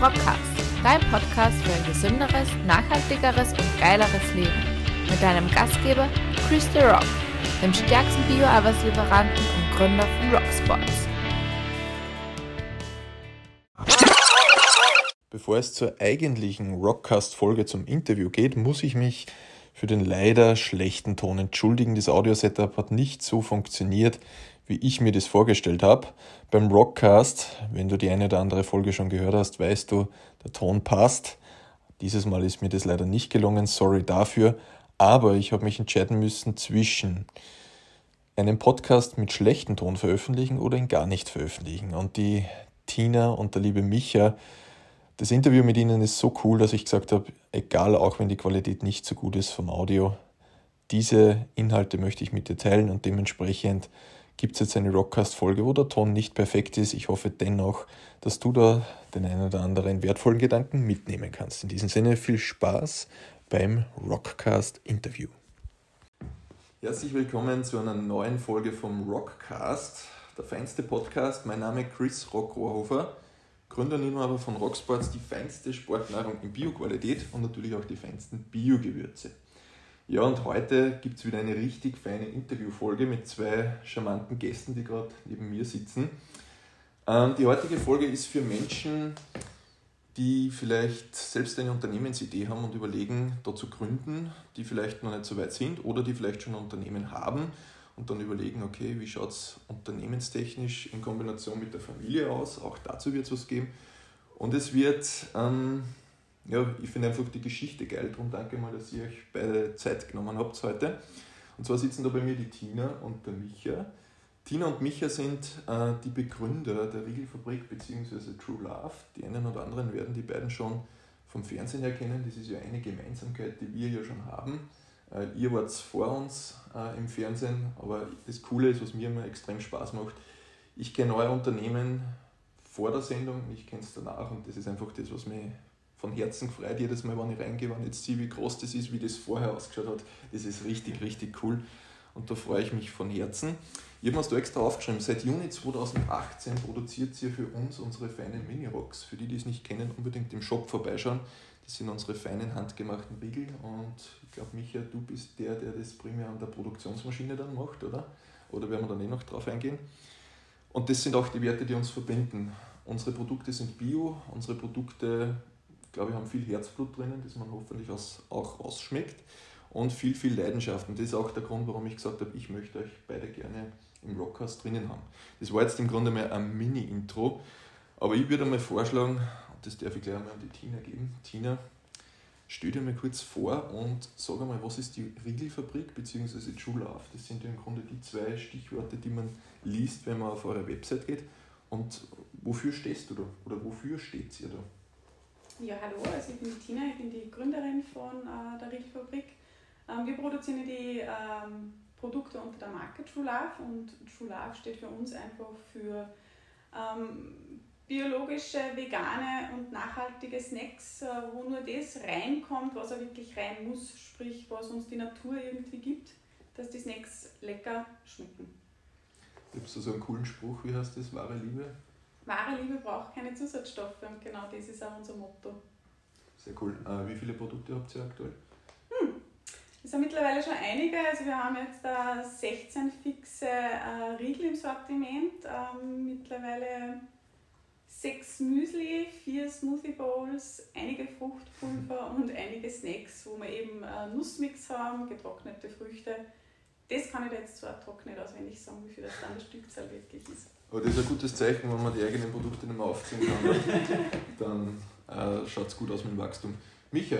Rockcast, dein Podcast für ein gesünderes, nachhaltigeres und geileres Leben. Mit deinem Gastgeber Chris The Rock, dem stärksten Bio-Arbeitslieferanten und Gründer von Rocksports. Bevor es zur eigentlichen Rockcast-Folge zum Interview geht, muss ich mich für den leider schlechten Ton entschuldigen. Das Audio-Setup hat nicht so funktioniert, wie ich mir das vorgestellt habe. Beim Rockcast, wenn du die eine oder andere Folge schon gehört hast, weißt du, der Ton passt. Dieses Mal ist mir das leider nicht gelungen, sorry dafür. Aber ich habe mich entscheiden müssen zwischen einen Podcast mit schlechtem Ton veröffentlichen oder ihn gar nicht veröffentlichen. Und die Tina und der liebe Micha das Interview mit Ihnen ist so cool, dass ich gesagt habe, egal, auch wenn die Qualität nicht so gut ist vom Audio, diese Inhalte möchte ich mit dir teilen und dementsprechend gibt es jetzt eine Rockcast-Folge, wo der Ton nicht perfekt ist. Ich hoffe dennoch, dass du da den einen oder anderen wertvollen Gedanken mitnehmen kannst. In diesem Sinne viel Spaß beim Rockcast-Interview. Herzlich willkommen zu einer neuen Folge vom Rockcast, der feinste Podcast. Mein Name ist Chris Rockrohrhofer. Gründer und Inhaber von Rocksports, die feinste Sportnahrung in Bioqualität und natürlich auch die feinsten Biogewürze. Ja, und heute gibt es wieder eine richtig feine Interviewfolge mit zwei charmanten Gästen, die gerade neben mir sitzen. Ähm, die heutige Folge ist für Menschen, die vielleicht selbst eine Unternehmensidee haben und überlegen, da zu gründen, die vielleicht noch nicht so weit sind oder die vielleicht schon ein Unternehmen haben und dann überlegen, okay, wie schaut es unternehmenstechnisch in Kombination mit der Familie aus? Auch dazu wird es was geben. Und es wird, ähm, ja, ich finde einfach die Geschichte geil. Darum danke mal, dass ihr euch beide Zeit genommen habt heute. Und zwar sitzen da bei mir die Tina und der Micha. Tina und Micha sind äh, die Begründer der Riegelfabrik bzw. True Love. Die einen oder anderen werden die beiden schon vom Fernsehen erkennen. Das ist ja eine Gemeinsamkeit, die wir ja schon haben. Äh, ihr wart vor uns äh, im Fernsehen, aber das Coole ist, was mir immer extrem Spaß macht, ich kenne euer Unternehmen vor der Sendung, ich kenne es danach und das ist einfach das, was mich von Herzen freut, jedes Mal, wenn ich reingehe, wenn ich jetzt sehe, wie groß das ist, wie das vorher ausgeschaut hat. Das ist richtig, richtig cool und da freue ich mich von Herzen. Ich habe mir da extra aufgeschrieben, seit Juni 2018 produziert ihr für uns unsere feinen Mini-Rocks. Für die, die es nicht kennen, unbedingt im Shop vorbeischauen. Das sind unsere feinen handgemachten Riegel und ich glaube, Micha, du bist der, der das primär an der Produktionsmaschine dann macht, oder? Oder werden wir dann eh noch drauf eingehen? Und das sind auch die Werte, die uns verbinden. Unsere Produkte sind bio, unsere Produkte, glaube ich, haben viel Herzblut drinnen, das man hoffentlich auch rausschmeckt und viel, viel Leidenschaft. Und das ist auch der Grund, warum ich gesagt habe, ich möchte euch beide gerne im Rockcast drinnen haben. Das war jetzt im Grunde mal ein Mini-Intro, aber ich würde mal vorschlagen, das darf ich gleich einmal an die Tina geben. Tina, stell dir mal kurz vor und sag einmal, was ist die Riegelfabrik bzw. True Love? Das sind ja im Grunde die zwei Stichworte, die man liest, wenn man auf eure Website geht. Und wofür stehst du da? Oder wofür steht ihr da? Ja, hallo, also ich bin die Tina, ich bin die Gründerin von äh, der Riegelfabrik. Ähm, wir produzieren die ähm, Produkte unter der Marke True Love und True Love steht für uns einfach für ähm, biologische, vegane und nachhaltige Snacks, äh, wo nur das reinkommt, was er wirklich rein muss, sprich was uns die Natur irgendwie gibt, dass die Snacks lecker schmecken. Gibt es so einen coolen Spruch, wie heißt das, wahre Liebe? Wahre Liebe braucht keine Zusatzstoffe und genau das ist auch unser Motto. Sehr cool. Äh, wie viele Produkte habt ihr aktuell? Hm. Es sind mittlerweile schon einige. Also wir haben jetzt da 16 fixe äh, Riegel im Sortiment. Ähm, mittlerweile sechs Müsli, vier Smoothie Bowls, einige Fruchtpulver und einige Snacks, wo wir eben äh, Nussmix haben, getrocknete Früchte. Das kann ich jetzt zwar trocken nicht auswendig sagen, wie viel das dann der Stückzahl wirklich ist. Aber das ist ein gutes Zeichen, wenn man die eigenen Produkte nicht mehr aufziehen kann. dann äh, schaut es gut aus mit dem Wachstum. Micha,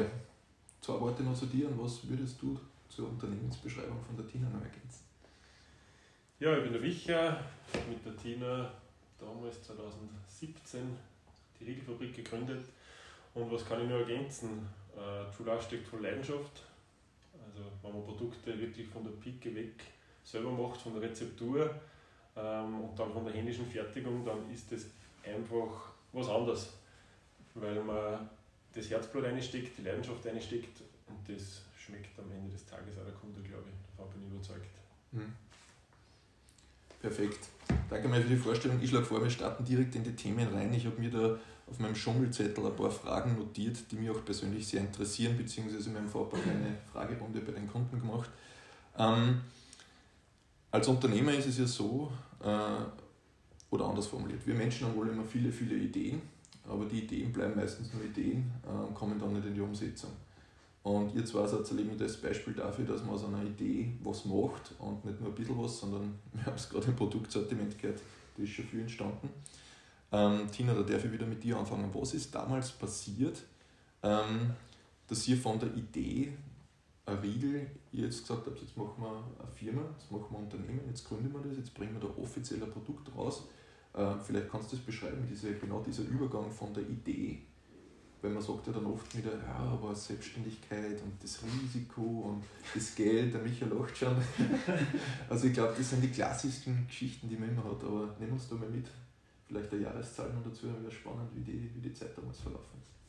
zwei Worte noch zu dir und was würdest du zur Unternehmensbeschreibung von der Tina noch ergänzen? Ja, ich bin der Micha, mit der Tina damals 2017 die Riegelfabrik gegründet. Und was kann ich nur ergänzen? Äh, True Love steckt von Leidenschaft. Also wenn man Produkte wirklich von der Pike weg selber macht, von der Rezeptur ähm, und dann von der händischen Fertigung, dann ist das einfach was anderes. Weil man das Herzblut einsteckt, die Leidenschaft einsteckt und das schmeckt am Ende des Tages auch der Kunde, glaube ich. Davon bin ich überzeugt. Mhm. Perfekt. danke mal für die Vorstellung. Ich schlage vor, wir starten direkt in die Themen rein. Ich habe mir da auf meinem Schummelzettel ein paar Fragen notiert, die mich auch persönlich sehr interessieren, beziehungsweise wir haben vorher eine Fragerunde bei den Kunden gemacht. Ähm, als Unternehmer ist es ja so, äh, oder anders formuliert, wir Menschen haben wohl immer viele, viele Ideen, aber die Ideen bleiben meistens nur Ideen äh, und kommen dann nicht in die Umsetzung. Und ihr zwei seid ein das Beispiel dafür, dass man aus einer Idee was macht und nicht nur ein bisschen was, sondern wir haben es gerade im Produktsortiment gehört, das ist schon viel entstanden. Ähm, Tina, da darf ich wieder mit dir anfangen. Was ist damals passiert, ähm, dass ihr von der Idee ein Riegel, ihr jetzt gesagt habt, jetzt machen wir eine Firma, jetzt machen wir ein Unternehmen, jetzt gründen wir das, jetzt bringen wir da offiziell ein Produkt raus. Äh, vielleicht kannst du das beschreiben, diese, genau dieser Übergang von der Idee weil man sagt ja dann oft wieder, ja, aber Selbstständigkeit und das Risiko und das Geld, der Michael lacht schon. also ich glaube, das sind die klassischsten Geschichten, die man immer hat, aber nehmen uns da mal mit, vielleicht eine Jahreszahl noch dazu, wäre spannend, wie die, wie die Zeit damals verlaufen ist.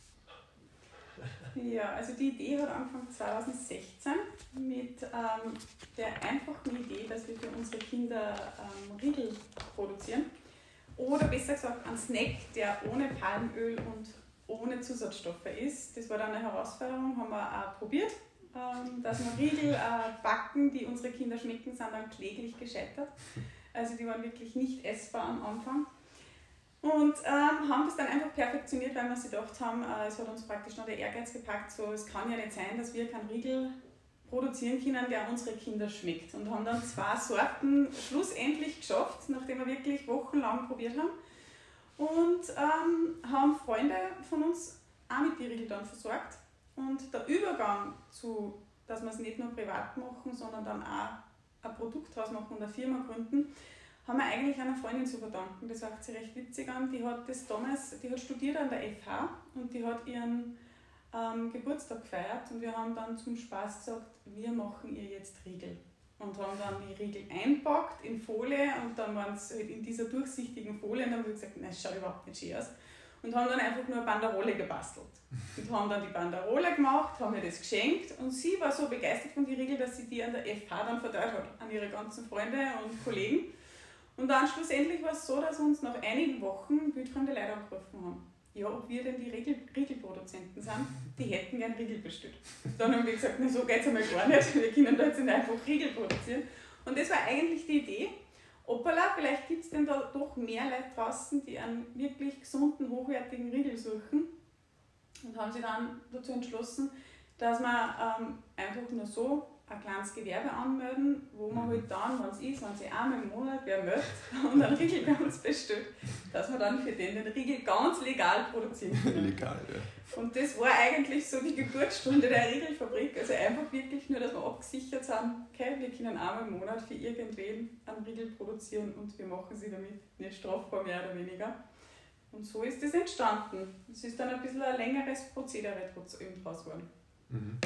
Ja, also die Idee hat angefangen 2016 mit ähm, der einfachen Idee, dass wir für unsere Kinder ähm, Riegel produzieren. Oder besser gesagt, einen Snack, der ohne Palmöl und ohne Zusatzstoffe ist. Das war dann eine Herausforderung, haben wir auch probiert, ähm, dass wir Riegel äh, backen, die unsere Kinder schmecken, sind dann kläglich gescheitert. Also die waren wirklich nicht essbar am Anfang. Und ähm, haben das dann einfach perfektioniert, weil wir sich gedacht haben, äh, es hat uns praktisch noch der Ehrgeiz gepackt, so es kann ja nicht sein, dass wir keinen Riegel produzieren können, der unsere Kinder schmeckt. Und haben dann zwei Sorten schlussendlich geschafft, nachdem wir wirklich wochenlang probiert haben und ähm, haben Freunde von uns auch mit die Riegel dann versorgt. Und der Übergang zu, dass wir es nicht nur privat machen, sondern dann auch ein Produkt draus machen und eine Firma gründen, haben wir eigentlich einer Freundin zu verdanken. Das sagt sie recht witzig an. Die hat das damals, die hat studiert an der FH und die hat ihren ähm, Geburtstag gefeiert und wir haben dann zum Spaß gesagt, wir machen ihr jetzt Riegel und haben dann die Riegel einpackt in Folie und dann waren es halt in dieser durchsichtigen Folie und dann haben wir gesagt, nein, schaut überhaupt nicht schön aus. Und haben dann einfach nur eine Banderole gebastelt. Und haben dann die Banderole gemacht, haben mir das geschenkt und sie war so begeistert von den Riegel, dass sie die an der FH dann verteilt hat, an ihre ganzen Freunde und Kollegen. Und dann schlussendlich war es so, dass uns nach einigen Wochen wildfremde Leute angerufen haben ja, ob wir denn die Riegel, Riegelproduzenten sind, die hätten gern Riegel bestellt. Dann haben wir gesagt, na so geht es einmal gar nicht, wir können da jetzt nicht einfach Riegel produzieren. Und das war eigentlich die Idee. Hoppala, vielleicht gibt es denn da doch mehr Leute draußen, die einen wirklich gesunden, hochwertigen Riegel suchen. Und haben sich dann dazu entschlossen, dass man ähm, einfach nur so ein kleines Gewerbe anmelden, wo man halt dann, wenn es ist, wenn sie einmal im Monat wer möchte und einen Riegel bei uns bestellt, dass man dann für den den Riegel ganz legal produzieren kann. legal, ja. Und das war eigentlich so die Geburtsstunde der Riegelfabrik. Also einfach wirklich nur, dass wir abgesichert sind, okay, wir können einmal im Monat für irgendwen einen Riegel produzieren und wir machen sie damit nicht strafbar, mehr oder weniger. Und so ist das entstanden. Es ist dann ein bisschen ein längeres Prozedere draus geworden. Mhm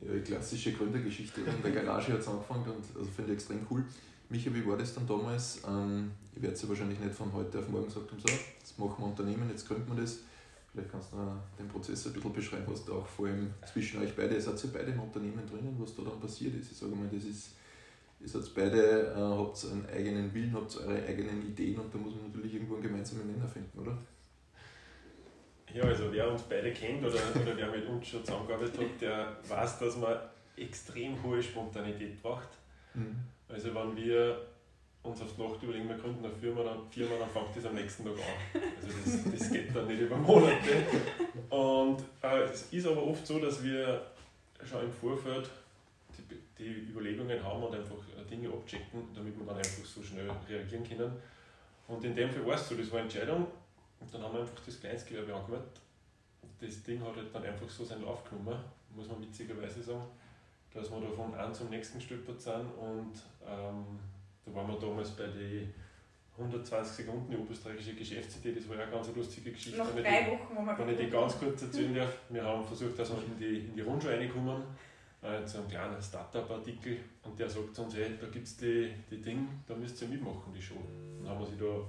ja, die klassische Gründergeschichte. In der Garage hat es angefangen und also finde ich extrem cool. Micha, wie war das dann damals? Ähm, ich werde es ja wahrscheinlich nicht von heute auf morgen haben, so, jetzt machen wir Unternehmen, jetzt gründen wir das. Vielleicht kannst du den Prozess ein bisschen beschreiben, was da auch vor allem zwischen euch beide, ihr seid ja beide im Unternehmen drinnen, was da dann passiert ist. Ich sage mal, das ist, ihr seid beide, äh, habt einen eigenen Willen, habt eure eigenen Ideen und da muss man natürlich irgendwo einen gemeinsamen Nenner finden, oder? Ja, also wer uns beide kennt oder, oder wer mit uns schon zusammengearbeitet hat, der weiß, dass man extrem hohe Spontanität braucht. Mhm. Also wenn wir uns auf die Nacht überlegen, wir gründen eine Firma, dann, Firma, dann fängt das am nächsten Tag an. Also das, das geht dann nicht über Monate. Und äh, es ist aber oft so, dass wir schon im Vorfeld die, die Überlegungen haben und einfach Dinge abchecken, damit wir dann einfach so schnell reagieren können. Und in dem Fall war es so, das war eine Entscheidung, und dann haben wir einfach das Kleinstgewerbe angemeldet. Das Ding hat halt dann einfach so seinen Lauf genommen, muss man witzigerweise sagen, dass wir da von einem zum nächsten stolpert sind und ähm, da waren wir damals bei den 120 Sekunden die oberösterreichische Geschäftsidee, das war ja eine ganz lustige Geschichte. Nach drei Wochen, wo wir Wenn ich die ganz kurz erzählen darf, wir haben versucht, dass wir in die, in die Rundschau reinkommen, äh, zu einem kleinen Startup-Artikel und der sagt uns, hey, da gibt es die, die Dinge, da müsst ihr mitmachen, die Show. Dann haben wir sie da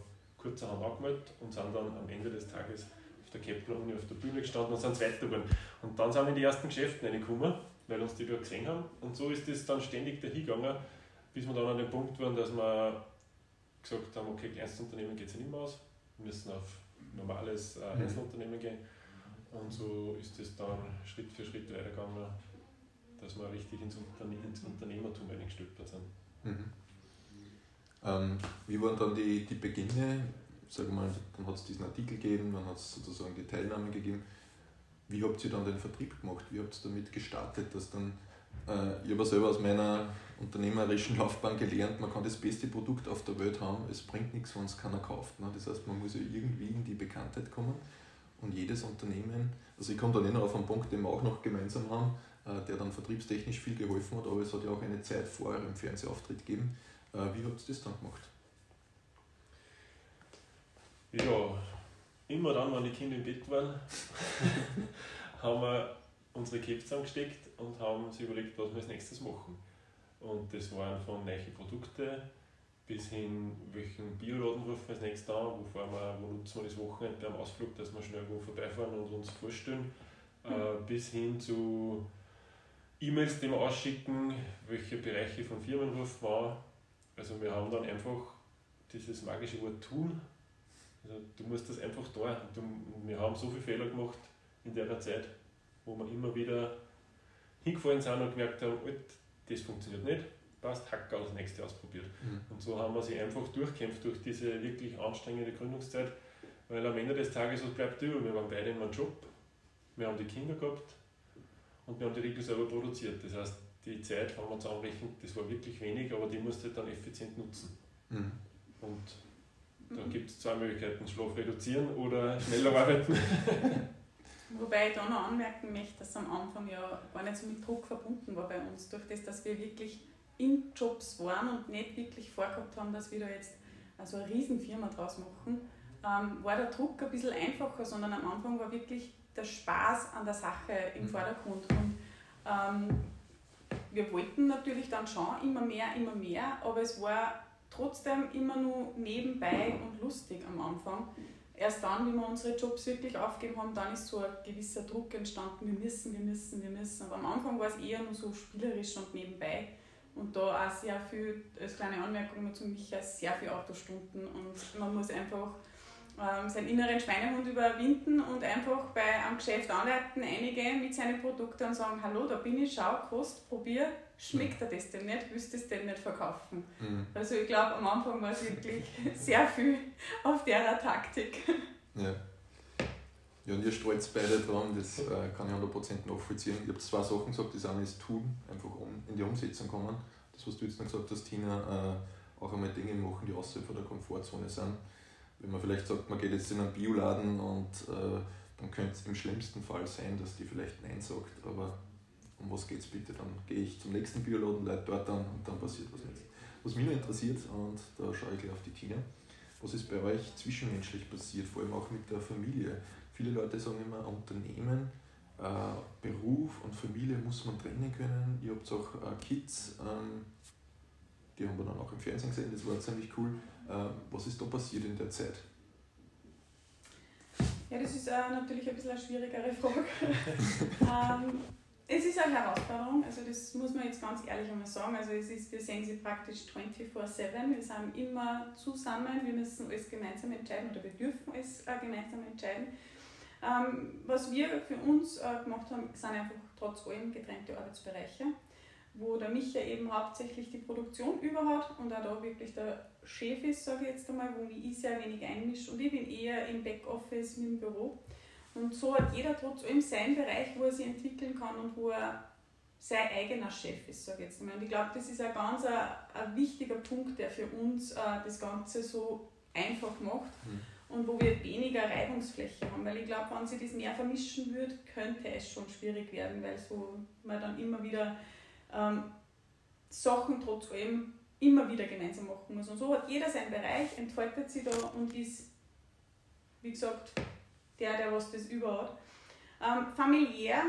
kurzerhand angemeldet und sind dann am Ende des Tages auf der Kepler-Uni auf der Bühne gestanden und sind weitergegangen. Und dann sind wir in die ersten Geschäfte reingekommen, weil uns die da gesehen haben. Und so ist das dann ständig dahin gegangen, bis wir dann an dem Punkt waren, dass wir gesagt haben, okay, Kleinstunternehmen geht es ja nicht mehr aus, wir müssen auf normales äh, mhm. Einzelunternehmen gehen. Und so ist es dann Schritt für Schritt weitergegangen, dass wir richtig ins, Unterne ins Unternehmertum eingestülpert sind. Mhm. Ähm, wie waren dann die, die Beginne? Sag mal, dann hat es diesen Artikel gegeben, dann hat es sozusagen die Teilnahme gegeben. Wie habt ihr dann den Vertrieb gemacht? Wie habt ihr damit gestartet, dass dann äh, ich habe selber aus meiner unternehmerischen Laufbahn gelernt, man kann das beste Produkt auf der Welt haben, es bringt nichts, wenn es keiner kauft. Ne? Das heißt, man muss ja irgendwie in die Bekanntheit kommen und jedes Unternehmen, also ich komme da nicht auf einen Punkt, den wir auch noch gemeinsam haben, äh, der dann vertriebstechnisch viel geholfen hat, aber es hat ja auch eine Zeit vor eurem Fernsehauftritt gegeben. Äh, wie habt ihr das dann gemacht? Ja, immer dann, wenn die Kinder im Bett waren, haben wir unsere Köpfe zusammengesteckt und haben sich überlegt, was wir als nächstes machen. Und das waren von neuen Produkten bis hin, welchen Bioladen rufen wir als nächstes an, wo, fahren wir, wo nutzen wir das Wochenende beim Ausflug, dass wir schnell wo vorbeifahren und uns vorstellen, mhm. äh, bis hin zu E-Mails, die wir ausschicken, welche Bereiche von Firmen rufen wir an. Also wir haben dann einfach dieses magische Wort tun. Also du musst das einfach da. wir haben so viele Fehler gemacht in der Zeit, wo wir immer wieder hingefallen sind und gemerkt haben, das funktioniert nicht, passt, Hacker das nächste ausprobiert. Mhm. Und so haben wir sie einfach durchkämpft durch diese wirklich anstrengende Gründungszeit, weil am Ende des Tages, was bleibt über? Wir waren beide in einem Job, wir haben die Kinder gehabt und wir haben die Riegel selber produziert. Das heißt, die Zeit, wenn man zusammenrechnet, das war wirklich wenig, aber die musste dann effizient nutzen. Mhm. Und da mhm. gibt es zwei Möglichkeiten, Schlaf reduzieren oder schneller arbeiten. Wobei ich da noch anmerken möchte, dass am Anfang ja gar nicht so mit Druck verbunden war bei uns, durch das, dass wir wirklich in Jobs waren und nicht wirklich vorgehabt haben, dass wir da jetzt also eine Riesenfirma draus machen, ähm, war der Druck ein bisschen einfacher, sondern am Anfang war wirklich der Spaß an der Sache im mhm. Vordergrund. Und ähm, wir wollten natürlich dann schon immer mehr, immer mehr, aber es war trotzdem immer nur nebenbei und lustig am Anfang erst dann, wie wir unsere Jobs wirklich aufgeben haben, dann ist so ein gewisser Druck entstanden, wir müssen, wir müssen, wir müssen. Aber am Anfang war es eher nur so spielerisch und nebenbei. Und da auch sehr viel, als kleine Anmerkung zu Micha, sehr viele Autostunden und man muss einfach ähm, seinen inneren Schweinehund überwinden und einfach bei einem Geschäft anleiten, einige mit seinen Produkten und sagen, hallo, da bin ich, schau, kost, probier, schmeckt er das denn nicht, willst du es denn nicht verkaufen? Mhm. Also ich glaube, am Anfang war es wirklich sehr viel auf der Taktik. Ja. Ja, und ihr stolz beide dran, das äh, kann ich 100% nachvollziehen. Ich habe zwei Sachen gesagt, das eine ist tun, einfach um in die Umsetzung kommen. Das, was du jetzt noch gesagt hast, Tina, äh, auch einmal Dinge machen, die außerhalb von der Komfortzone sind. Wenn man vielleicht sagt, man geht jetzt in einen Bioladen und äh, dann könnte es im schlimmsten Fall sein, dass die vielleicht Nein sagt, aber um was geht es bitte? Dann gehe ich zum nächsten Bioladen, leite dort an und dann passiert was mit. Was mich noch interessiert, und da schaue ich gleich auf die Tina, was ist bei euch zwischenmenschlich passiert, vor allem auch mit der Familie? Viele Leute sagen immer, Unternehmen, äh, Beruf und Familie muss man trennen können. Ihr habt auch äh, Kids, ähm, die haben wir dann auch im Fernsehen gesehen, das war ziemlich cool. Äh, was ist da passiert in der Zeit? Ja, das ist äh, natürlich ein bisschen eine schwierigere Frage. ähm, es ist eine Herausforderung, also das muss man jetzt ganz ehrlich einmal sagen. Also es ist, wir sehen sie praktisch 24-7, wir sind immer zusammen, wir müssen alles gemeinsam entscheiden oder wir dürfen es äh, gemeinsam entscheiden. Ähm, was wir für uns äh, gemacht haben, sind einfach trotz allem getrennte Arbeitsbereiche, wo der Micha eben hauptsächlich die Produktion überhat und auch da wirklich der Chef ist, sage ich jetzt einmal, wo ich sehr wenig einmische und ich bin eher im Backoffice mit dem Büro. Und so hat jeder trotz allem seinen Bereich, wo er sich entwickeln kann und wo er sein eigener Chef ist, sage ich jetzt mal. Und ich glaube, das ist ein ganz ein, ein, wichtiger Punkt, der für uns äh, das Ganze so einfach macht mhm. und wo wir weniger Reibungsfläche haben. Weil ich glaube, wenn sich das mehr vermischen würde, könnte es schon schwierig werden, weil so man dann immer wieder ähm, Sachen trotz allem immer wieder gemeinsam machen muss. Und so hat jeder seinen Bereich, entfaltet sich da und ist, wie gesagt, der, der was das überhat. Ähm, familiär,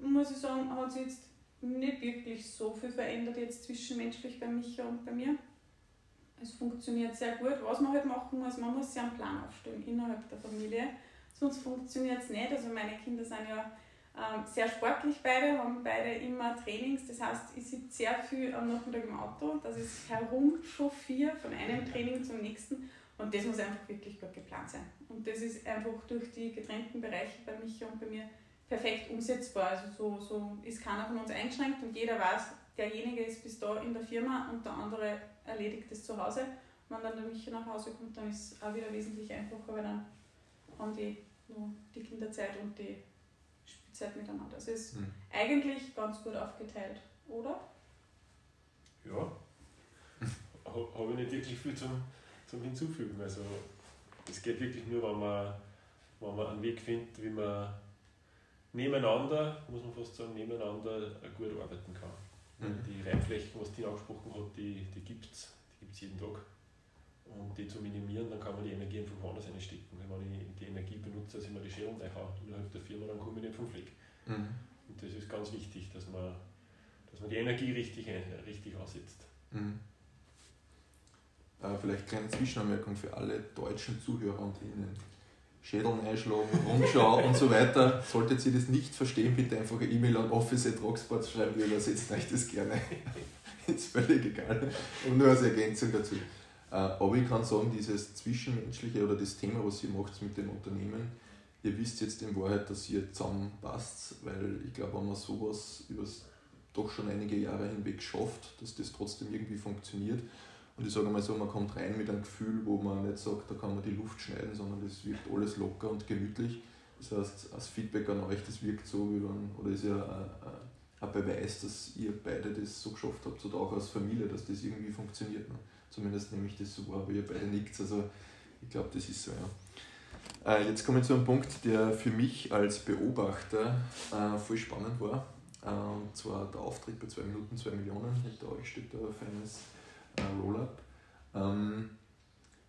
muss ich sagen, hat sich jetzt nicht wirklich so viel verändert jetzt zwischenmenschlich bei Micha und bei mir. Es funktioniert sehr gut. Was man halt machen muss, man muss sich einen Plan aufstellen innerhalb der Familie, sonst funktioniert es nicht. Also meine Kinder sind ja sehr sportlich beide, haben beide immer Trainings. Das heißt, ich sitze sehr viel am Nachmittag im Auto, dass ich herumchauffiere von einem Training zum nächsten. Und das muss einfach wirklich gut geplant sein. Und das ist einfach durch die getrennten Bereiche bei Micha und bei mir perfekt umsetzbar. Also so, so ist keiner von uns eingeschränkt und jeder weiß, derjenige ist bis da in der Firma und der andere erledigt es zu Hause. Wenn dann der Micha nach Hause kommt, dann ist es auch wieder wesentlich einfacher, weil dann haben die nur die Kinderzeit und die Spielzeit miteinander. Es ist mhm. eigentlich ganz gut aufgeteilt, oder? Ja, habe ich nicht wirklich viel zum, zum Hinzufügen. Also es geht wirklich nur, wenn man, wenn man einen Weg findet, wie man nebeneinander, muss man fast sagen, nebeneinander gut arbeiten kann. Mhm. Die Reibflächen, was die angesprochen hat, die, die gibt es die gibt's jeden Tag. Und die zu minimieren, dann kann man die Energie einfach woanders einstecken. Wenn ich die Energie benutze, dass ich mir die Schere reinhaue innerhalb der Firma, dann komme ich nicht vom Fleck. Mhm. Und das ist ganz wichtig, dass man, dass man die Energie richtig, richtig aussetzt. Mhm. Äh, vielleicht eine kleine Zwischenanmerkung für alle deutschen Zuhörer und Ihnen. Schädeln einschlagen, Rundschau und so weiter. Solltet ihr das nicht verstehen, bitte einfach eine E-Mail an office.rocksports schreiben, wir übersetzen euch das gerne. ist völlig egal. Und nur als Ergänzung dazu. Äh, aber ich kann sagen, dieses Zwischenmenschliche oder das Thema, was ihr macht mit dem Unternehmen, ihr wisst jetzt in Wahrheit, dass ihr zusammenpasst, weil ich glaube, wenn man sowas über doch schon einige Jahre hinweg schafft, dass das trotzdem irgendwie funktioniert, und ich sage mal so, man kommt rein mit einem Gefühl, wo man nicht sagt, da kann man die Luft schneiden, sondern das wirkt alles locker und gemütlich. Das heißt, als Feedback an euch, das wirkt so, wie man, oder ist ja ein, Beweis, dass ihr beide das so geschafft habt, oder auch als Familie, dass das irgendwie funktioniert. Ne? Zumindest nehme ich das so wahr, aber ihr beide nickt. Also ich glaube, das ist so, ja. Äh, jetzt komme ich zu einem Punkt, der für mich als Beobachter äh, voll spannend war. Äh, und zwar der Auftritt bei 2 Minuten 2 Millionen. Hinter euch steht da ein feines äh, Rollup. Ähm,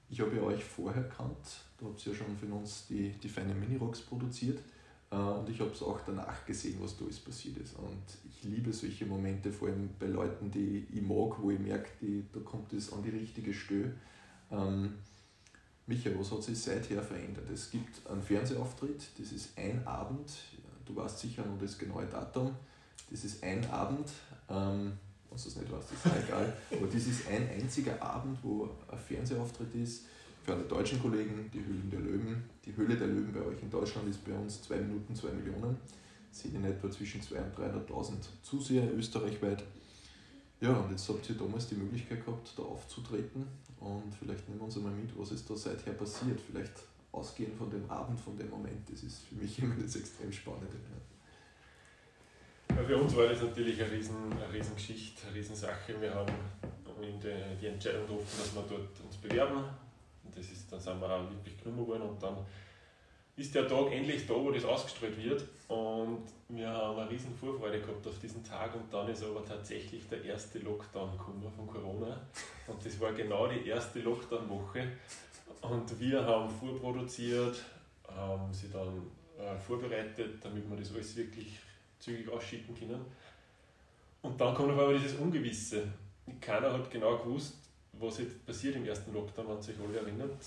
ich habe ja euch vorher kannt, da habt ihr ja schon für uns die, die feine Mini-Rocks produziert äh, und ich habe es auch danach gesehen, was da alles passiert ist. Und ich liebe solche Momente, vor allem bei Leuten, die ich mag, wo ich merke, die, da kommt es an die richtige Stelle. Ähm, Micha, was hat sich seither verändert? Es gibt einen Fernsehauftritt, das ist ein Abend, du weißt sicher noch das genaue Datum, das ist ein Abend. Ähm, wenn du es nicht weißt, ist egal. Aber das ist ein einziger Abend, wo ein Fernsehauftritt ist. Für alle deutschen Kollegen, die Höhlen der Löwen. Die Höhle der Löwen bei euch in Deutschland ist bei uns 2 Minuten 2 Millionen. Sind in etwa zwischen 200.000 und 300.000 Zuseher österreichweit. Ja, und jetzt habt ihr damals die Möglichkeit gehabt, da aufzutreten. Und vielleicht nehmen wir uns einmal mit, was ist da seither passiert. Vielleicht ausgehend von dem Abend, von dem Moment. Das ist für mich immer das extrem Spannende. Ja, für uns war das natürlich eine, riesen, eine Riesengeschichte, eine Riesensache. Wir haben die, Entscheidung getroffen, dass wir dort uns bewerben. Und das ist, dann sind wir auch wirklich genommen worden und dann ist der Tag endlich da, wo das ausgestrahlt wird. Und wir haben eine riesen Vorfreude gehabt auf diesen Tag und dann ist aber tatsächlich der erste Lockdown gekommen von Corona. Und das war genau die erste Lockdown-Woche. Und wir haben vorproduziert, haben sie dann äh, vorbereitet, damit wir das alles wirklich zügig ausschicken können. Und dann kommt aber dieses Ungewisse. Keiner hat genau gewusst, was jetzt passiert im ersten Lockdown, wenn sich alle erinnert.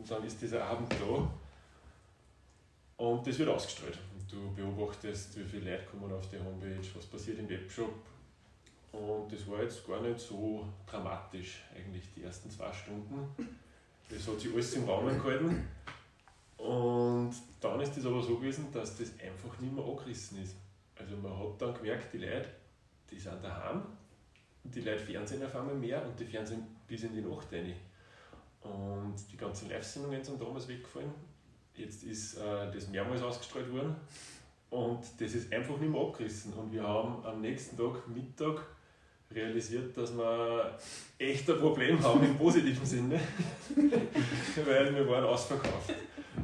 Und, dann ist dieser Abend da und das wird ausgestrahlt. Und du beobachtest, wie viele Leute kommen auf die Homepage, was passiert im Webshop. Und das war jetzt gar nicht so dramatisch, eigentlich die ersten zwei Stunden. Das hat sich alles im Raum gehalten. Und dann ist es aber so gewesen, dass das einfach nicht mehr angerissen ist. Also man hat dann gemerkt, die Leute, die sind daheim, die Leute fernsehen auf einmal mehr und die fernsehen bis in die Nacht rein. Und die ganzen Live-Sendungen sind damals weggefallen. Jetzt ist äh, das mehrmals ausgestrahlt worden und das ist einfach nicht mehr abgerissen. Und wir haben am nächsten Tag, Mittag, realisiert, dass wir echt ein Problem haben im positiven Sinne, weil wir waren ausverkauft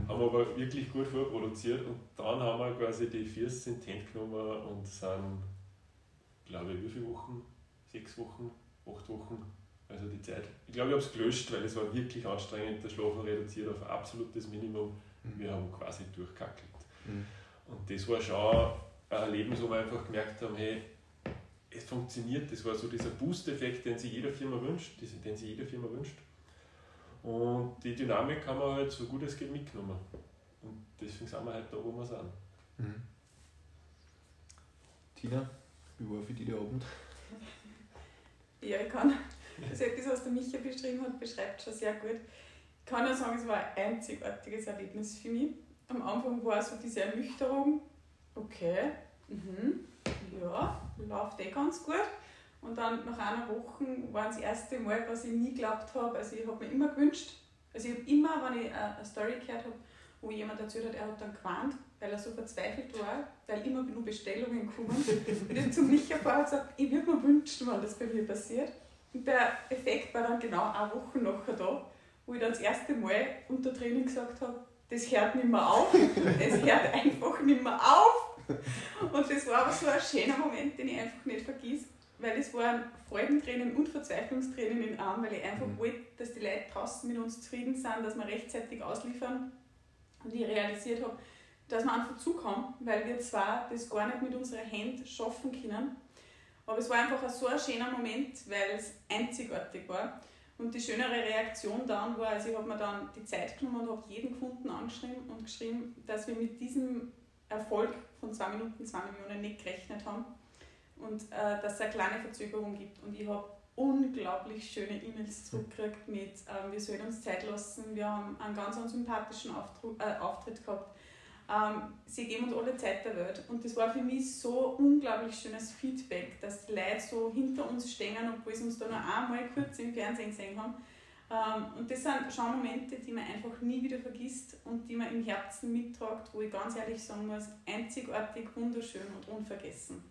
haben aber wirklich gut vorproduziert und dann haben wir quasi die First Hand genommen und sind, glaube ich, wie viele Wochen? Sechs Wochen, acht Wochen, also die Zeit. Ich glaube, ich habe es gelöscht, weil es war wirklich anstrengend, der Schlafen reduziert auf ein absolutes Minimum. Mhm. Wir haben quasi durchkackelt. Mhm. Und das war schon ein Erlebnis, wo wir einfach gemerkt haben, hey, es funktioniert. Das war so dieser Boost-Effekt, den sich jede Firma wünscht, den sich jede Firma wünscht. Und die Dynamik haben wir halt so gut es geht mitgenommen. Und deswegen sind wir halt da, wo wir sind. Mhm. Tina, wie war für dich der Abend? Ja, ich kann, also das, was der Micha beschrieben hat, beschreibt schon sehr gut. Ich kann nur sagen, es war ein einzigartiges Erlebnis für mich. Am Anfang war so diese Ernüchterung, okay, mhm, ja, läuft eh ganz gut. Und dann nach einer Woche war das erste Mal, was ich nie geglaubt habe. Also ich habe mir immer gewünscht, also ich habe immer, wenn ich eine Story gehört habe, wo jemand erzählt hat, er hat dann gewarnt, weil er so verzweifelt war, weil immer nur Bestellungen kommen. und ich habe zu Micha vorher gesagt, ich würde mir wünschen, wenn das bei mir passiert. Und der Effekt war dann genau eine Woche nachher da, wo ich dann das erste Mal unter Training gesagt habe, das hört nicht mehr auf, das hört einfach nicht mehr auf. Und das war aber so ein schöner Moment, den ich einfach nicht vergiss, weil es waren Freudentränen und Verzweiflungstränen in Arm, weil ich einfach mhm. wollte, dass die Leute draußen mit uns zufrieden sind, dass wir rechtzeitig ausliefern. Und ich realisiert habe, dass wir einfach zukommen, weil wir zwar das gar nicht mit unserer Hand schaffen können, aber es war einfach so ein schöner Moment, weil es einzigartig war. Und die schönere Reaktion dann war, also ich habe mir dann die Zeit genommen und habe jeden Kunden angeschrieben und geschrieben, dass wir mit diesem Erfolg von 2 Minuten 2 Millionen nicht gerechnet haben und äh, dass es eine kleine Verzögerung gibt. Und ich habe unglaublich schöne E-Mails zurückgekriegt mit, äh, wir sollen uns Zeit lassen, wir haben einen ganz sympathischen Auftritt, äh, Auftritt gehabt. Ähm, sie geben uns alle Zeit der Welt. Und das war für mich so unglaublich schönes Feedback, dass die Leute so hinter uns stehen, obwohl sie uns da noch einmal kurz im Fernsehen gesehen haben. Ähm, und das sind schon Momente, die man einfach nie wieder vergisst und die man im Herzen mittragt, wo ich ganz ehrlich sagen muss, einzigartig, wunderschön und unvergessen.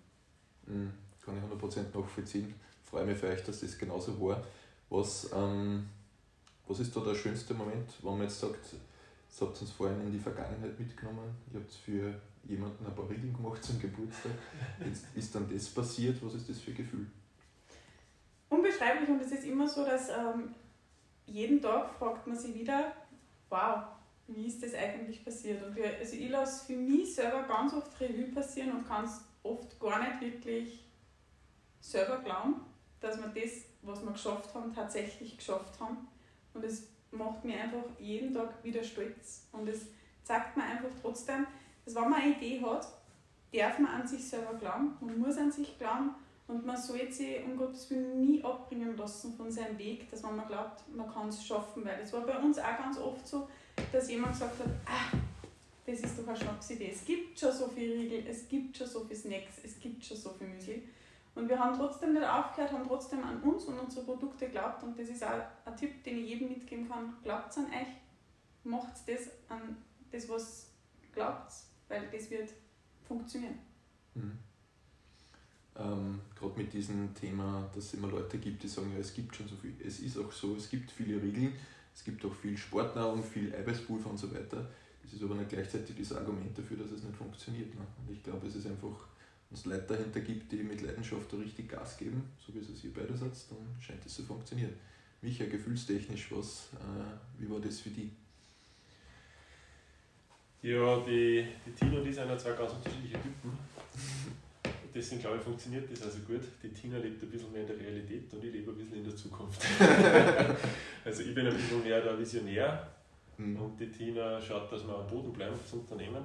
Mhm, kann ich 100% nachvollziehen. Freue mich für euch, dass das genauso war. Was, ähm, was ist da der schönste Moment, wenn man jetzt sagt, das habt ihr uns vorhin in die Vergangenheit mitgenommen, ihr habt für jemanden ein paar Regeln gemacht zum Geburtstag, jetzt ist dann das passiert, was ist das für ein Gefühl? Unbeschreiblich und es ist immer so, dass ähm, jeden Tag fragt man sich wieder, wow, wie ist das eigentlich passiert? Und wir, also ich lasse für mich selber ganz oft Revue passieren und kann es oft gar nicht wirklich selber glauben, dass wir das, was wir geschafft haben, tatsächlich geschafft haben. Und es macht mich einfach jeden Tag wieder stolz. Und es zeigt mir einfach trotzdem, dass wenn man eine Idee hat, darf man an sich selber glauben, man muss an sich glauben und man sollte sich um Gottes Willen nie abbringen lassen von seinem Weg, dass man glaubt, man kann es schaffen. Weil es war bei uns auch ganz oft so, dass jemand gesagt hat, ah, das ist doch eine Schnapsidee. Es gibt schon so viel Riegel, es gibt schon so viel Snacks, es gibt schon so viel Müsli. Und wir haben trotzdem nicht aufgehört, haben trotzdem an uns und unsere Produkte geglaubt. Und das ist auch ein Tipp, den ich jedem mitgeben kann. Glaubt an euch, macht das an das, was glaubt, weil das wird funktionieren. Mhm. Ähm, Gerade mit diesem Thema, dass es immer Leute gibt, die sagen, ja, es gibt schon so viel. Es ist auch so, es gibt viele Regeln, es gibt auch viel Sportnahrung, viel Eiweißpulver und so weiter. Das ist aber nicht gleichzeitig das Argument dafür, dass es nicht funktioniert. Ne? Und ich glaube, es ist einfach, wenn es Leute dahinter gibt, die mit Leidenschaft da richtig Gas geben, so wie es ihr beide seid, dann scheint es zu funktionieren. Micha, gefühlstechnisch, was, äh, wie war das für dich? Ja, die, die Tina und ich sind ja zwei ganz unterschiedliche Typen. Deswegen glaube ich, funktioniert das also gut. Die Tina lebt ein bisschen mehr in der Realität und ich lebe ein bisschen in der Zukunft. also ich bin ein bisschen mehr der Visionär Mhm. Und die Tina schaut, dass wir am Boden bleiben fürs Unternehmen.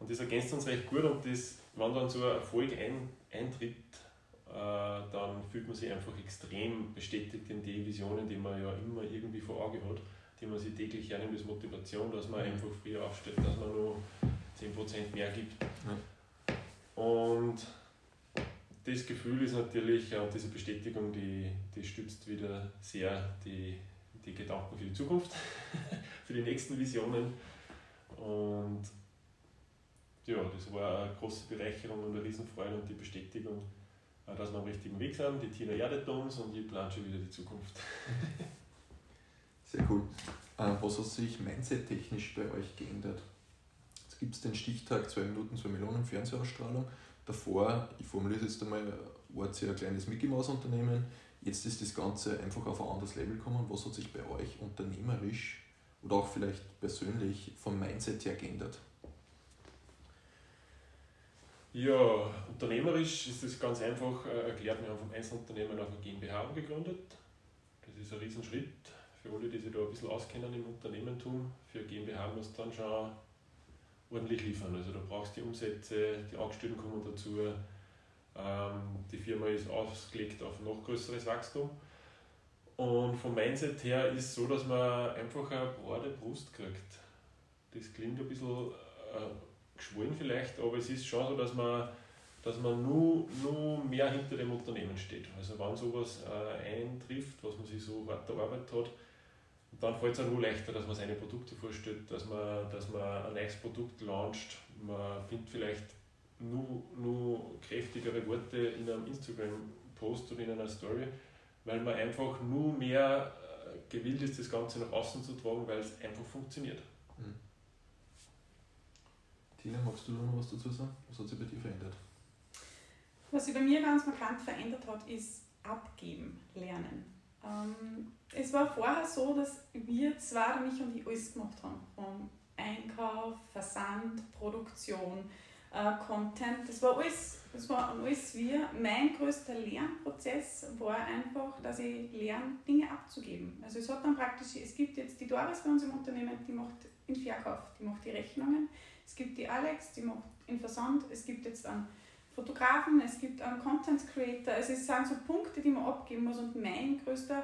Und das ergänzt uns recht gut und das, wenn dann so ein Erfolg ein, eintritt, äh, dann fühlt man sich einfach extrem bestätigt in die Visionen, die man ja immer irgendwie vor Augen hat, die man sich täglich hernimmt als Motivation, dass man mhm. einfach früher aufsteht, dass man nur 10% mehr gibt. Ja. Und das Gefühl ist natürlich, und diese Bestätigung, die, die stützt wieder sehr die, die Gedanken für die Zukunft. für die nächsten Visionen. Und ja, das war eine große Bereicherung und eine Riesenfreude und die Bestätigung, äh, dass wir am richtigen Weg sind. Die Tina erdet uns und ich plane schon wieder die Zukunft. Sehr cool. Äh, was hat sich mindset-technisch bei euch geändert? Jetzt gibt es den Stichtag 2 Minuten, 2 Millionen Fernsehausstrahlung. Davor, ich formuliere es jetzt einmal, war es ja ein kleines Mickey Mouse Unternehmen. Jetzt ist das Ganze einfach auf ein anderes Level gekommen. Was hat sich bei euch unternehmerisch oder auch vielleicht persönlich vom Mindset her geändert? Ja, unternehmerisch ist es ganz einfach äh, erklärt. Wir haben vom Einzelunternehmen auf eine GmbH gegründet. Das ist ein Riesenschritt für alle, die sich da ein bisschen auskennen im Unternehmertum. Für GmbH muss dann schon ordentlich liefern. Also du brauchst die Umsätze, die Angestellten kommen dazu, ähm, die Firma ist ausgelegt auf noch größeres Wachstum. Und vom Mindset her ist es so, dass man einfach eine breite Brust kriegt. Das klingt ein bisschen äh, geschwollen vielleicht, aber es ist schon so, dass man, dass man nur, nur mehr hinter dem Unternehmen steht. Also wenn sowas äh, eintrifft, was man sich so hart erarbeitet hat, dann fällt es auch nur leichter, dass man seine Produkte vorstellt, dass man, dass man ein neues Produkt launcht. Man findet vielleicht nur, nur kräftigere Worte in einem Instagram-Post oder in einer Story, weil man einfach nur mehr äh, gewillt ist, das Ganze nach außen zu tragen, weil es einfach funktioniert. Tina, magst du da noch was dazu sagen? Was hat sich bei dir verändert? Was sich bei mir ganz markant verändert hat, ist Abgeben, Lernen. Ähm, es war vorher so, dass wir zwar mich und ich alles gemacht haben. Vom Einkauf, Versand, Produktion, äh, Content. Das war alles, das war alles wir. Mein größter Lernprozess war einfach, dass ich lerne, Dinge abzugeben. Also es hat dann praktisch, es gibt jetzt die Doris bei uns im Unternehmen, die macht den Verkauf, die macht die Rechnungen. Es gibt die Alex, die macht den Versand. Es gibt jetzt einen Fotografen, es gibt einen Content Creator. Also es sind so Punkte, die man abgeben muss. Und mein größter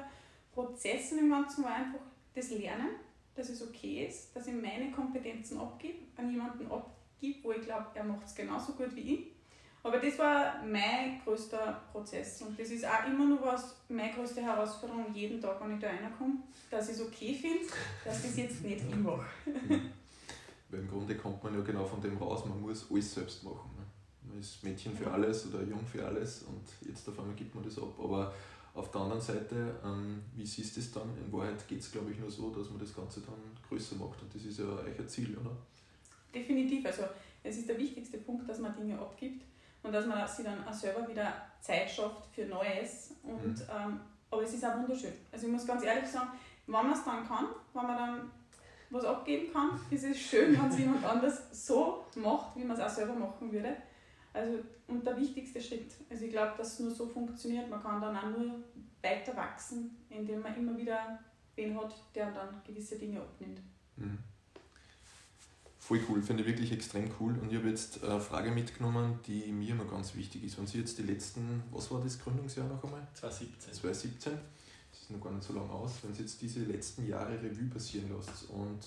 Prozess in dem Ganzen war einfach das Lernen, dass es okay ist, dass ich meine Kompetenzen abgebe, an jemanden abgebe wo ich glaube, er macht es genauso gut wie ich. Aber das war mein größter Prozess und das ist auch immer noch was, meine größte Herausforderung jeden Tag, wenn ich da reinkomme, dass ich es okay finde, dass ich es jetzt nicht ich mache. Weil im Grunde kommt man ja genau von dem raus, man muss alles selbst machen. Ne? Man ist Mädchen für alles oder jung für alles und jetzt auf einmal gibt man das ab. Aber auf der anderen Seite, ähm, wie siehst du es dann? In Wahrheit geht es, glaube ich, nur so, dass man das Ganze dann größer macht und das ist ja euer Ziel, oder? definitiv. Also es ist der wichtigste Punkt, dass man Dinge abgibt und dass man sich dann auch selber wieder Zeit schafft für Neues. Und, mhm. ähm, aber es ist auch wunderschön. Also ich muss ganz ehrlich sagen, wenn man es dann kann, wenn man dann was abgeben kann, ist es schön, wenn es jemand anders so macht, wie man es auch selber machen würde. Also, und der wichtigste Schritt. Also ich glaube, dass es nur so funktioniert. Man kann dann auch nur weiter wachsen, indem man immer wieder wen hat, der dann gewisse Dinge abnimmt. Mhm voll cool, finde ich wirklich extrem cool. Und ich habe jetzt eine Frage mitgenommen, die mir immer ganz wichtig ist. Wenn Sie jetzt die letzten, was war das Gründungsjahr noch einmal? 2017. 2017, das ist noch gar nicht so lange aus. Wenn Sie jetzt diese letzten Jahre Revue passieren lassen und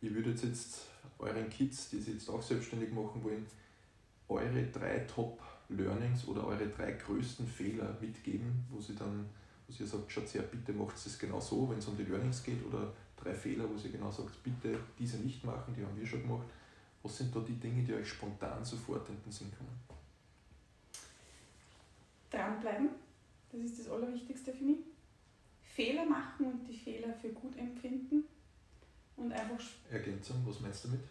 ihr würdet jetzt euren Kids, die Sie jetzt auch selbstständig machen wollen, eure drei Top-Learnings oder eure drei größten Fehler mitgeben, wo Sie dann, wo Sie sagt, schaut her, bitte macht es genau so, wenn es um die Learnings geht oder drei Fehler, wo sie genau sagt, bitte diese nicht machen, die haben wir schon gemacht. Was sind da die Dinge, die euch spontan sofort in den Sinn kommen? Dranbleiben, das ist das Allerwichtigste für mich. Fehler machen und die Fehler für gut empfinden und einfach. Ergänzung, was meinst du damit?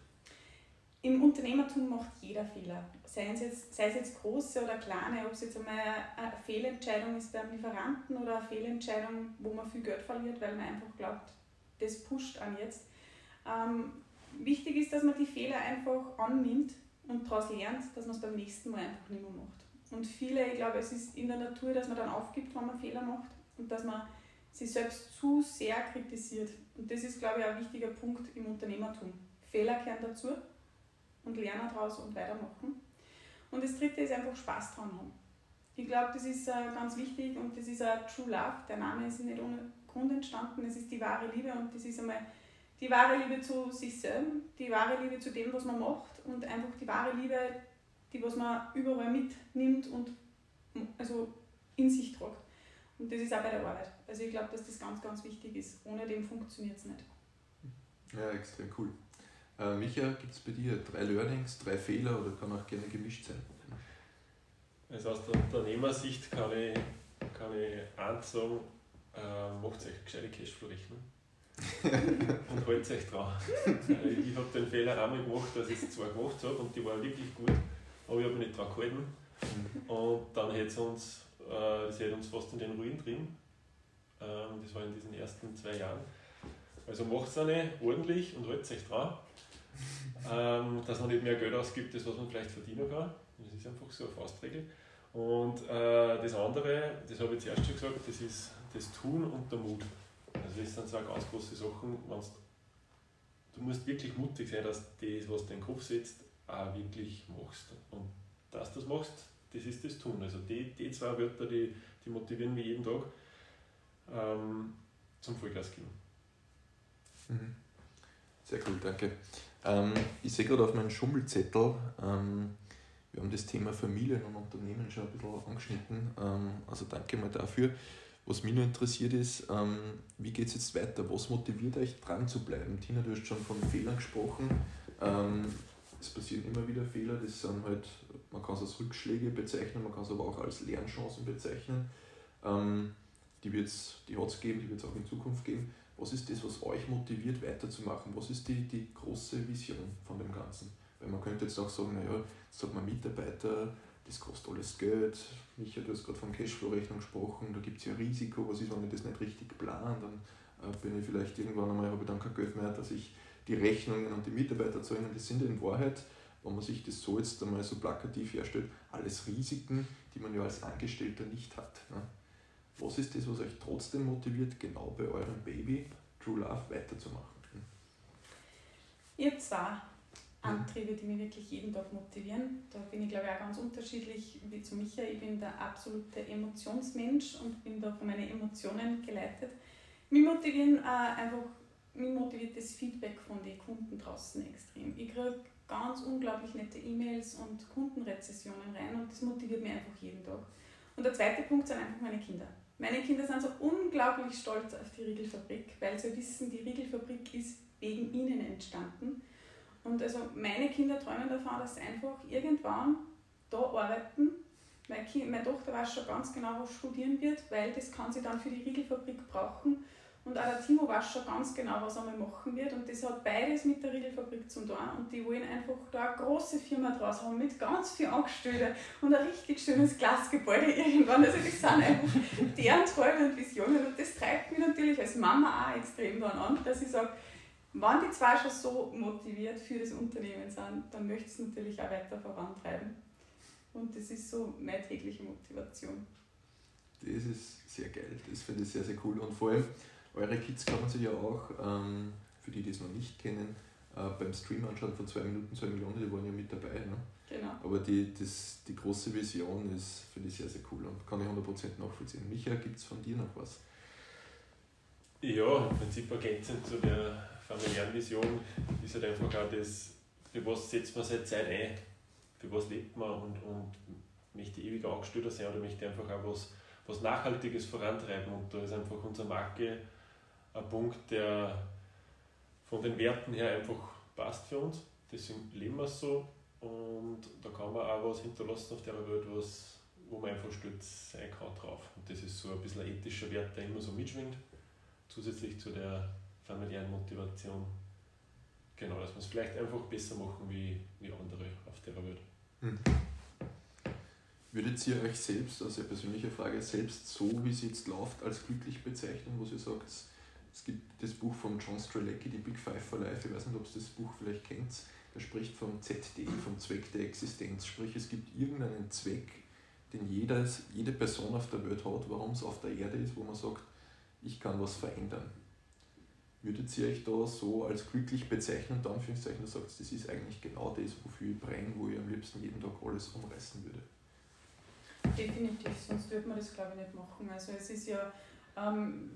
Im Unternehmertum macht jeder Fehler. Sei es, jetzt, sei es jetzt große oder kleine, ob es jetzt einmal eine Fehlentscheidung ist beim Lieferanten oder eine Fehlentscheidung, wo man viel Geld verliert, weil man einfach glaubt, das pusht an jetzt. Ähm, wichtig ist, dass man die Fehler einfach annimmt und daraus lernt, dass man es beim nächsten Mal einfach nicht mehr macht. Und viele, ich glaube, es ist in der Natur, dass man dann aufgibt, wenn man Fehler macht und dass man sich selbst zu sehr kritisiert. Und das ist, glaube ich, ein wichtiger Punkt im Unternehmertum. Fehler kehren dazu und lernen daraus und weitermachen. Und das dritte ist einfach Spaß dran haben. Ich glaube, das ist äh, ganz wichtig und das ist ein True Love. Der Name ist nicht ohne Grund entstanden. Es ist die wahre Liebe und das ist einmal die wahre Liebe zu sich selbst, die wahre Liebe zu dem, was man macht und einfach die wahre Liebe, die was man überall mitnimmt und also in sich tragt. Und das ist auch bei der Arbeit. Also ich glaube, dass das ganz, ganz wichtig ist. Ohne dem funktioniert es nicht. Ja, extrem cool. Äh, Micha, gibt es bei dir drei Learnings, drei Fehler oder kann auch gerne gemischt sein? Also aus der Unternehmersicht kann ich, kann ich eins sagen, äh, macht euch gescheite Cashflow-Rechnung und haltet euch dran. Äh, ich habe den Fehler einmal gemacht, dass ich es zwar gemacht habe und die war wirklich gut, aber ich habe mich nicht dran gehalten. Und dann hätte es uns, das hätte uns fast in den Ruin drin. Ähm, das war in diesen ersten zwei Jahren. Also macht es eine ordentlich und haltet euch dran. Ähm, dass man nicht mehr Geld ausgibt, das was man vielleicht verdienen kann. Das ist einfach so eine Faustregel. Und äh, das andere, das habe ich zuerst schon gesagt, das ist das Tun und der Mut. Also das sind so ganz große Sachen, du musst wirklich mutig sein, dass das, was du in den Kopf setzt, auch wirklich machst. Und dass du das machst, das ist das Tun. Also die, die zwei Wörter, die, die motivieren mich jeden Tag ähm, zum Vollgas geben. Mhm. Sehr cool, danke. Ähm, ich sehe gerade auf meinem Schummelzettel, ähm, wir haben das Thema Familien und Unternehmen schon ein bisschen angeschnitten. Ähm, also danke mal dafür. Was mich nur interessiert ist, ähm, wie geht es jetzt weiter? Was motiviert euch dran zu bleiben? Tina, du hast schon von Fehlern gesprochen. Es passieren immer wieder Fehler, das sind halt, man kann es als Rückschläge bezeichnen, man kann es aber auch als Lernchancen bezeichnen. Ähm, die die hat es geben, die wird es auch in Zukunft geben. Was ist das, was euch motiviert, weiterzumachen? Was ist die, die große Vision von dem Ganzen? Weil man könnte jetzt auch sagen, naja, jetzt hat man Mitarbeiter, das kostet alles Geld. Micha, du hast gerade von Cashflow-Rechnung gesprochen, da gibt es ja Risiko, was ist, wenn ich das nicht richtig plane, dann äh, bin ich vielleicht irgendwann einmal, habe ich dann kein Geld mehr, dass ich die Rechnungen und die Mitarbeiter zahlen. Und das sind in Wahrheit, wenn man sich das so jetzt einmal so plakativ herstellt, alles Risiken, die man ja als Angestellter nicht hat. Ne? Was ist das, was euch trotzdem motiviert, genau bei eurem Baby True Love weiterzumachen? Ich habe zwei Antriebe, die mich wirklich jeden Tag motivieren. Da bin ich, glaube ich, auch ganz unterschiedlich wie zu Micha. Ich bin der absolute Emotionsmensch und bin da von meinen Emotionen geleitet. Mich motivieren äh, einfach, mich motiviert das Feedback von den Kunden draußen extrem. Ich kriege ganz unglaublich nette E-Mails und Kundenrezessionen rein und das motiviert mich einfach jeden Tag. Und der zweite Punkt sind einfach meine Kinder. Meine Kinder sind so unglaublich stolz auf die Riegelfabrik, weil sie wissen, die Riegelfabrik ist wegen ihnen entstanden und also meine Kinder träumen davon, dass sie einfach irgendwann da arbeiten. Meine, kind, meine Tochter weiß schon ganz genau, was studieren wird, weil das kann sie dann für die Riegelfabrik brauchen. Und auch der Timo weiß schon ganz genau, was er mal machen wird. Und das hat beides mit der Riegelfabrik zu tun. Und die wollen einfach da eine große Firma draus haben mit ganz viel Angestellten und ein richtig schönes Glasgebäude irgendwann. Also das sind einfach deren Träume und Visionen. Und das treibt mich natürlich als Mama auch extrem dann an, dass ich sage, wenn die zwei schon so motiviert für das Unternehmen sind, dann möchte ich es natürlich auch weiter vorantreiben. Und das ist so meine tägliche Motivation. Das ist sehr geil, das finde ich sehr, sehr cool. Und vor allem, eure Kids kann man sich ja auch, ähm, für die, die es noch nicht kennen, äh, beim Stream anschauen von zwei Minuten, zwei Millionen, die waren ja mit dabei. Ne? Genau. Aber die, das, die große Vision ist, finde ich, sehr, sehr cool und kann ich 100% nachvollziehen. Micha, gibt es von dir noch was? Ja, im Prinzip ergänzend zu der familiären Vision ist halt einfach auch das, für was setzt man seine Zeit ein, für was lebt man und, und möchte ewig angestellter sein oder möchte einfach auch was, was Nachhaltiges vorantreiben. Und da ist einfach unsere Marke ein Punkt, der von den Werten her einfach passt für uns. Deswegen leben wir es so und da kann man auch was hinterlassen auf der Welt, was, wo man einfach stolz sein kann drauf. Und das ist so ein bisschen ein ethischer Wert, der immer so mitschwingt zusätzlich zu der familiären Motivation. Genau, dass wir es vielleicht einfach besser machen wie, wie andere auf der Welt. Mhm. Würdet ihr euch selbst, also eine persönliche Frage, selbst so wie es jetzt läuft, als glücklich bezeichnen, wo ihr sagt, es gibt das Buch von John Strelecki, die Big Five for Life, ich weiß nicht, ob ihr das Buch vielleicht kennt, der spricht vom ZDE, vom Zweck der Existenz. Sprich, es gibt irgendeinen Zweck, den jedes, jede Person auf der Welt hat, warum es auf der Erde ist, wo man sagt, ich kann was verändern. Würdet ihr euch da so als glücklich bezeichnen und Anführungszeichen sagt, das ist eigentlich genau das, wofür ich brenne, wo ich am liebsten jeden Tag alles umreißen würde? Definitiv, sonst würde man das glaube ich nicht machen. Also es ist ja ähm,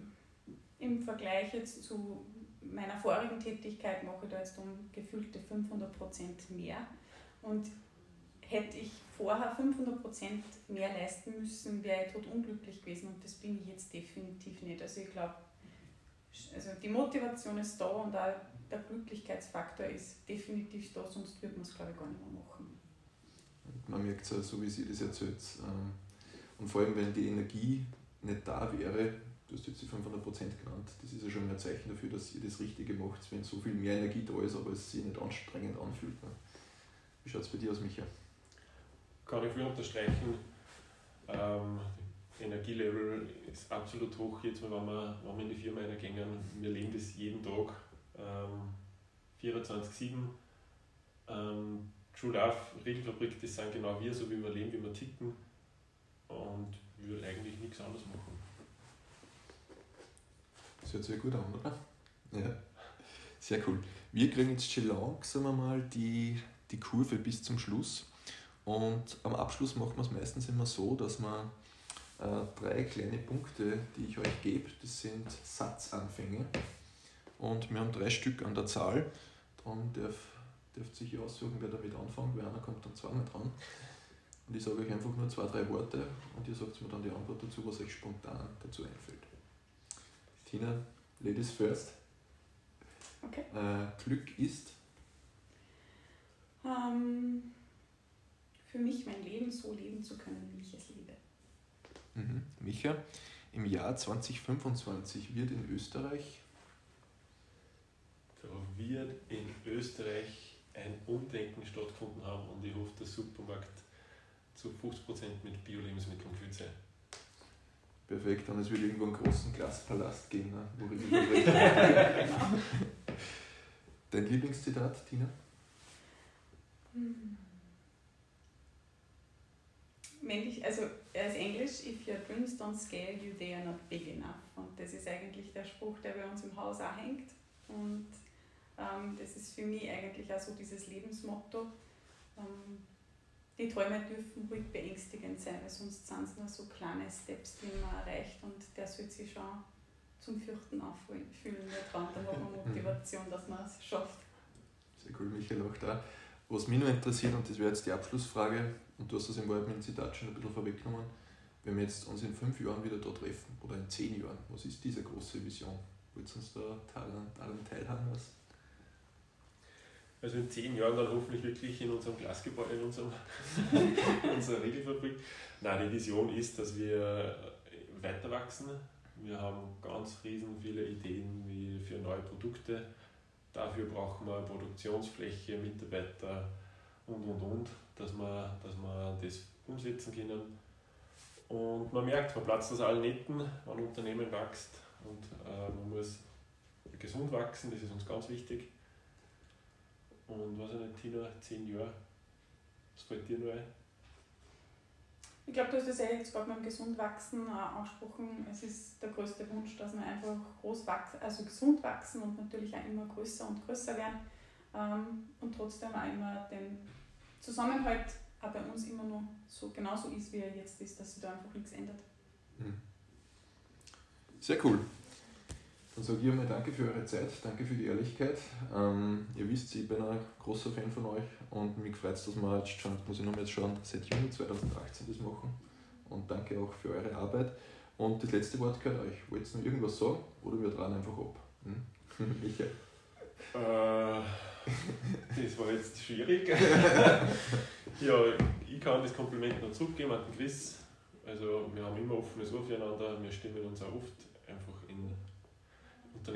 im Vergleich jetzt zu meiner vorigen Tätigkeit mache ich da jetzt um gefühlte 500 Prozent mehr. Und hätte ich vorher 500 Prozent mehr leisten müssen, wäre ich tot unglücklich gewesen und das bin ich jetzt definitiv nicht. Also ich glaube, also die Motivation ist da und auch der Glücklichkeitsfaktor ist definitiv da, sonst würde man es glaube ich gar nicht mehr machen. Man merkt es so wie sie das erzählt. Und vor allem, wenn die Energie nicht da wäre, du hast jetzt die 500% genannt, das ist ja schon ein Zeichen dafür, dass ihr das Richtige macht, wenn so viel mehr Energie da ist, aber es sich nicht anstrengend anfühlt. Ne? Wie schaut es bei dir aus, Micha? Kann ich viel unterstreichen. Ähm, Energielevel ist absolut hoch jetzt, wenn wir, wenn wir in die Firma reingehen. Wir leben das jeden Tag ähm, 24-7. Ähm, True Love, Regelfabrik, das sind genau wir, so wie wir leben, wie wir ticken. Und würde eigentlich nichts anderes machen. Hört sich gut an, oder? Ja. Sehr cool. Wir kriegen jetzt schon langsam mal die, die Kurve bis zum Schluss. Und am Abschluss macht man es meistens immer so, dass man äh, drei kleine Punkte, die ich euch gebe, das sind Satzanfänge. Und wir haben drei Stück an der Zahl. Darum dürft ihr aussuchen, wer damit anfängt, weil einer kommt dann zweimal dran. Und ich sage euch einfach nur zwei, drei Worte und ihr sagt mir dann die Antwort dazu, was euch spontan dazu einfällt. Tina, Ladies first. Okay. Äh, Glück ist. Ähm, für mich mein Leben so leben zu können, wie ich es liebe. Mhm. Micha, im Jahr 2025 wird in Österreich. Da wird in Österreich ein Umdenken stattgefunden haben und ich hoffe, der Supermarkt zu 50% mit Bio-Lebensmitteln gefüllt sein. Perfekt, und es wird irgendwo einen großen Glaspalast geben, ne, wo ich. Dein Lieblingszitat, Tina? Hm. Männlich, also er ist Englisch, if your dreams don't scale you, they are not big enough. Und das ist eigentlich der Spruch, der bei uns im Haus auch hängt. Und ähm, das ist für mich eigentlich auch so dieses Lebensmotto. Ähm, die Träume dürfen ruhig beängstigend sein, weil sonst sind es nur so kleine Steps, die man erreicht und der sollte sich schon zum Fürchten auffühlen, der Traum, dann hat man Motivation, dass man es schafft. Sehr cool, Michael, auch da. Was mich noch interessiert, und das wäre jetzt die Abschlussfrage, und du hast das im Wald mit dem Zitat schon ein bisschen vorweggenommen, wenn wir jetzt uns in fünf Jahren wieder da treffen oder in zehn Jahren, was ist diese große Vision? Wollt ihr uns da daran teilhaben lassen? Also in zehn Jahren dann hoffentlich wirklich in unserem Glasgebäude, in, unserem, in unserer Regelfabrik. Nein, die Vision ist, dass wir weiter wachsen. Wir haben ganz riesen viele Ideen wie für neue Produkte. Dafür brauchen wir Produktionsfläche, Mitarbeiter und und und, dass wir, dass wir das umsetzen können. Und man merkt, man platzt aus allen Nähten, wenn ein Unternehmen wächst und äh, man muss gesund wachsen, das ist uns ganz wichtig. Und was ich nicht, Tina, zehn Jahre, was fällt dir noch ein? Ich glaube, du hast das ja jetzt gerade beim Gesundwachsen angesprochen. Es ist der größte Wunsch, dass wir einfach groß wachsen, also gesund wachsen und natürlich auch immer größer und größer werden. Ähm, und trotzdem auch immer den Zusammenhalt auch bei uns immer noch so genauso ist, wie er jetzt ist, dass sich da einfach nichts ändert. Hm. Sehr cool. Dann sage ich einmal danke für eure Zeit, danke für die Ehrlichkeit. Ähm, ihr wisst, ich bin ein großer Fan von euch und mich freut es, dass wir jetzt schon, muss ich noch mal jetzt schauen, seit Juni 2018 das machen. Und danke auch für eure Arbeit. Und das letzte Wort gehört euch. Wollt ihr noch irgendwas sagen oder wir dran einfach ab? Hm? Michael. Äh, das war jetzt schwierig. ja, ich kann das Kompliment noch zurückgeben an den Chris. Also wir haben immer offenes Ohr füreinander, wir stimmen uns auch oft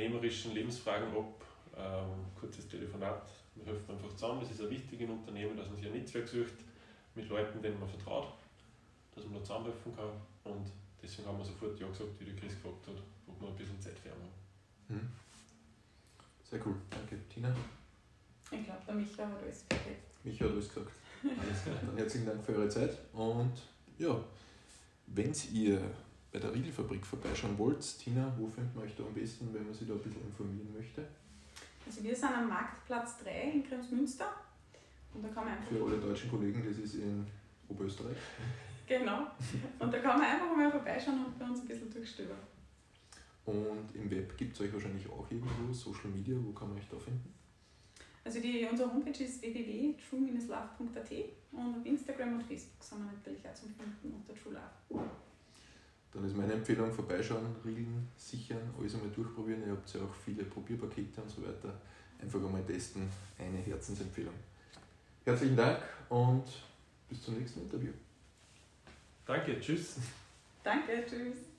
unternehmerischen Lebensfragen ab. Ähm, kurzes Telefonat, wir helfen einfach zusammen. Es ist ein wichtig im Unternehmen, dass man sich ein Netzwerk sucht mit Leuten, denen man vertraut, dass man da zusammenhelfen kann. Und deswegen haben wir sofort Ja gesagt, wie der Chris gefragt hat, ob wir ein bisschen Zeit für haben. Hm. Sehr cool, danke. Tina? Ich glaube, der Micha hat alles perfekt. Micha hat alles gesagt. Alles klar. Dann herzlichen Dank für eure Zeit und ja, wenn ihr bei der Riegelfabrik vorbeischauen wollt, Tina, wo findet man euch da am besten, wenn man sich da ein bisschen informieren möchte? Also wir sind am Marktplatz 3 in Kremsmünster. Und da kann man einfach Für alle deutschen Kollegen, das ist in Oberösterreich. Genau. Und da kann man einfach mal vorbeischauen und bei uns ein bisschen durchstöbern. Und im Web gibt es euch wahrscheinlich auch irgendwo, Social Media, wo kann man euch da finden? Also die, unsere Homepage ist www.true-love.at und auf Instagram und Facebook sind wir natürlich auch zum Finden unter True Love. Dann ist meine Empfehlung, vorbeischauen, Riegeln, sichern, alles einmal durchprobieren. Ihr habt ja auch viele Probierpakete und so weiter. Einfach einmal testen, eine Herzensempfehlung. Herzlichen Dank und bis zum nächsten Interview. Danke, tschüss. Danke, tschüss.